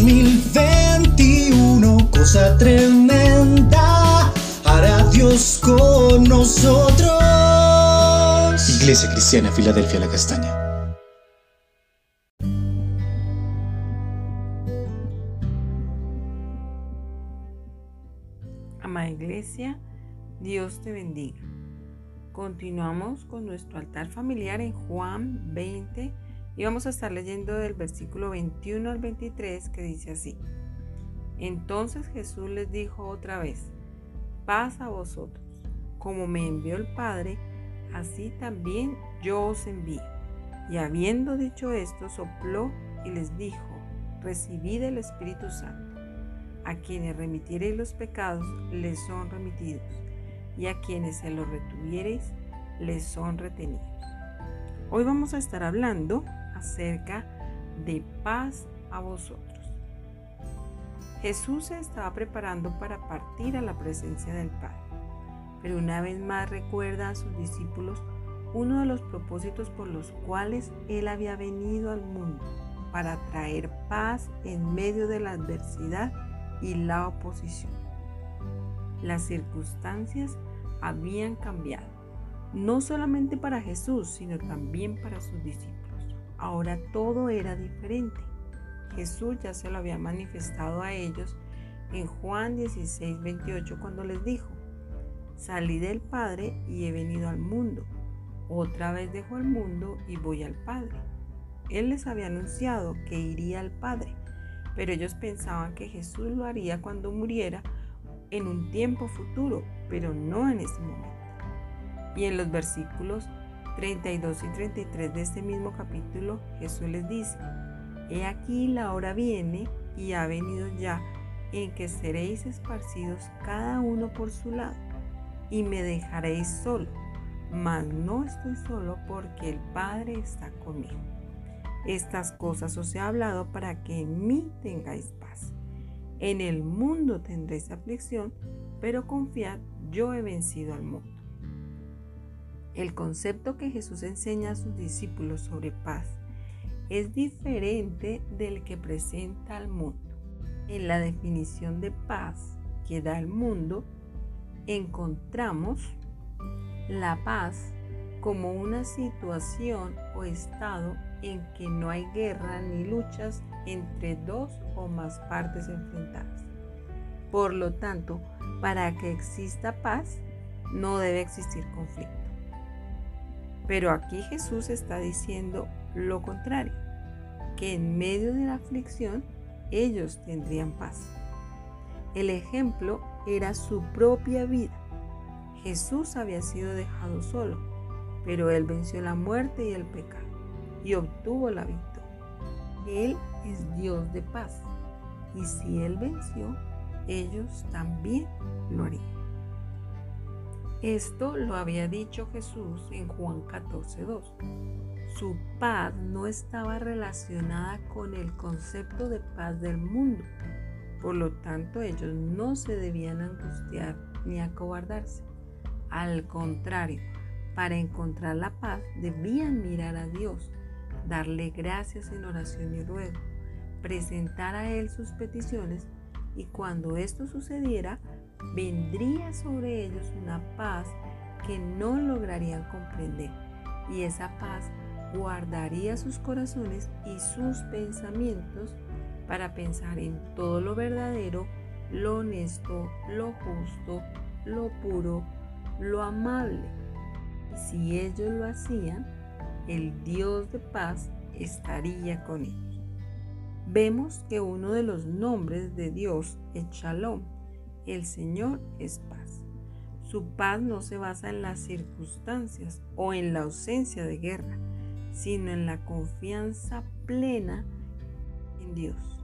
2021, cosa tremenda, hará Dios con nosotros. Iglesia Cristiana, Filadelfia, la Castaña. Amada Iglesia, Dios te bendiga. Continuamos con nuestro altar familiar en Juan 20 y vamos a estar leyendo del versículo 21 al 23 que dice así. Entonces Jesús les dijo otra vez, paz a vosotros, como me envió el Padre, así también yo os envío. Y habiendo dicho esto, sopló y les dijo, recibid el Espíritu Santo. A quienes remitiereis los pecados, les son remitidos, y a quienes se los retuviereis, les son retenidos. Hoy vamos a estar hablando acerca de paz a vosotros. Jesús se estaba preparando para partir a la presencia del Padre, pero una vez más recuerda a sus discípulos uno de los propósitos por los cuales Él había venido al mundo, para traer paz en medio de la adversidad y la oposición. Las circunstancias habían cambiado, no solamente para Jesús, sino también para sus discípulos. Ahora todo era diferente. Jesús ya se lo había manifestado a ellos en Juan 16, 28 cuando les dijo, salí del Padre y he venido al mundo. Otra vez dejo el mundo y voy al Padre. Él les había anunciado que iría al Padre, pero ellos pensaban que Jesús lo haría cuando muriera en un tiempo futuro, pero no en ese momento. Y en los versículos 32 y 33 de este mismo capítulo, Jesús les dice, He aquí la hora viene y ha venido ya en que seréis esparcidos cada uno por su lado y me dejaréis solo, mas no estoy solo porque el Padre está conmigo. Estas cosas os he hablado para que en mí tengáis paz. En el mundo tendréis aflicción, pero confiad, yo he vencido al mundo. El concepto que Jesús enseña a sus discípulos sobre paz es diferente del que presenta al mundo. En la definición de paz que da el mundo, encontramos la paz como una situación o estado en que no hay guerra ni luchas entre dos o más partes enfrentadas. Por lo tanto, para que exista paz, no debe existir conflicto. Pero aquí Jesús está diciendo lo contrario, que en medio de la aflicción ellos tendrían paz. El ejemplo era su propia vida. Jesús había sido dejado solo, pero él venció la muerte y el pecado y obtuvo la victoria. Él es Dios de paz y si él venció, ellos también lo harían. Esto lo había dicho Jesús en Juan 14.2. Su paz no estaba relacionada con el concepto de paz del mundo. Por lo tanto, ellos no se debían angustiar ni acobardarse. Al contrario, para encontrar la paz debían mirar a Dios, darle gracias en oración y ruego, presentar a Él sus peticiones y cuando esto sucediera, vendría sobre ellos una paz que no lograrían comprender y esa paz guardaría sus corazones y sus pensamientos para pensar en todo lo verdadero, lo honesto, lo justo, lo puro, lo amable. Si ellos lo hacían, el Dios de paz estaría con ellos. Vemos que uno de los nombres de Dios es Shalom, el Señor es paz. Su paz no se basa en las circunstancias o en la ausencia de guerra, sino en la confianza plena en Dios,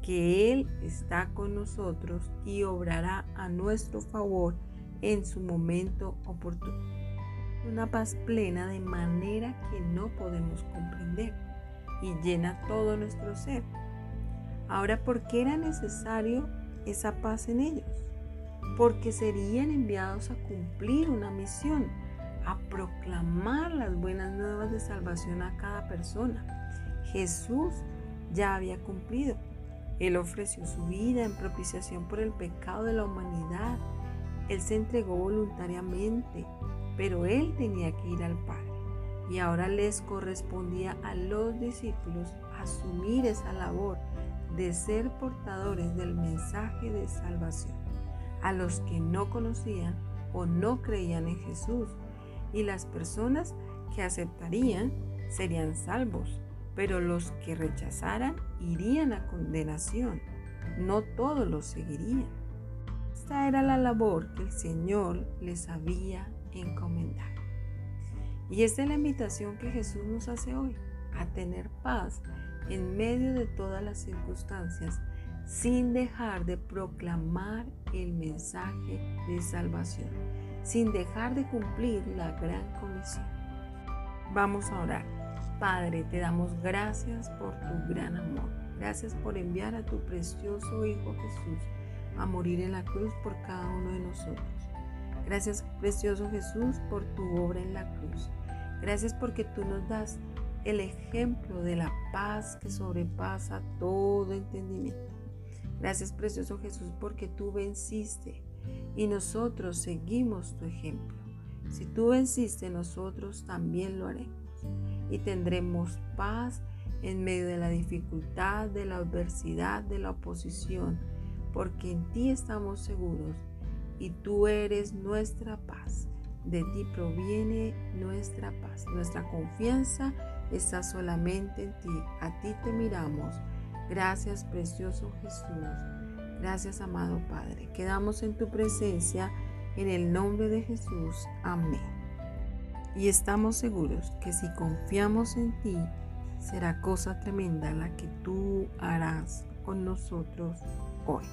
que Él está con nosotros y obrará a nuestro favor en su momento oportuno. Una paz plena de manera que no podemos comprender y llena todo nuestro ser. Ahora, ¿por qué era necesario esa paz en ellos, porque serían enviados a cumplir una misión, a proclamar las buenas nuevas de salvación a cada persona. Jesús ya había cumplido. Él ofreció su vida en propiciación por el pecado de la humanidad. Él se entregó voluntariamente, pero Él tenía que ir al Padre. Y ahora les correspondía a los discípulos asumir esa labor de ser portadores del mensaje de salvación a los que no conocían o no creían en Jesús. Y las personas que aceptarían serían salvos, pero los que rechazaran irían a condenación. No todos los seguirían. Esta era la labor que el Señor les había encomendado. Y esta es la invitación que Jesús nos hace hoy, a tener paz en medio de todas las circunstancias, sin dejar de proclamar el mensaje de salvación, sin dejar de cumplir la gran comisión. Vamos a orar. Padre, te damos gracias por tu gran amor. Gracias por enviar a tu precioso Hijo Jesús a morir en la cruz por cada uno de nosotros. Gracias, precioso Jesús, por tu obra en la cruz. Gracias porque tú nos das el ejemplo de la paz que sobrepasa todo entendimiento. Gracias, precioso Jesús, porque tú venciste y nosotros seguimos tu ejemplo. Si tú venciste, nosotros también lo haremos y tendremos paz en medio de la dificultad, de la adversidad, de la oposición, porque en ti estamos seguros y tú eres nuestra paz. De ti proviene nuestra paz. Nuestra confianza está solamente en ti. A ti te miramos. Gracias, precioso Jesús. Gracias, amado Padre. Quedamos en tu presencia en el nombre de Jesús. Amén. Y estamos seguros que si confiamos en ti, será cosa tremenda la que tú harás con nosotros hoy.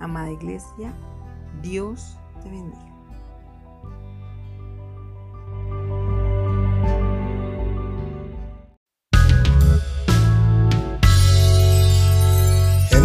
Amada iglesia, Dios te bendiga.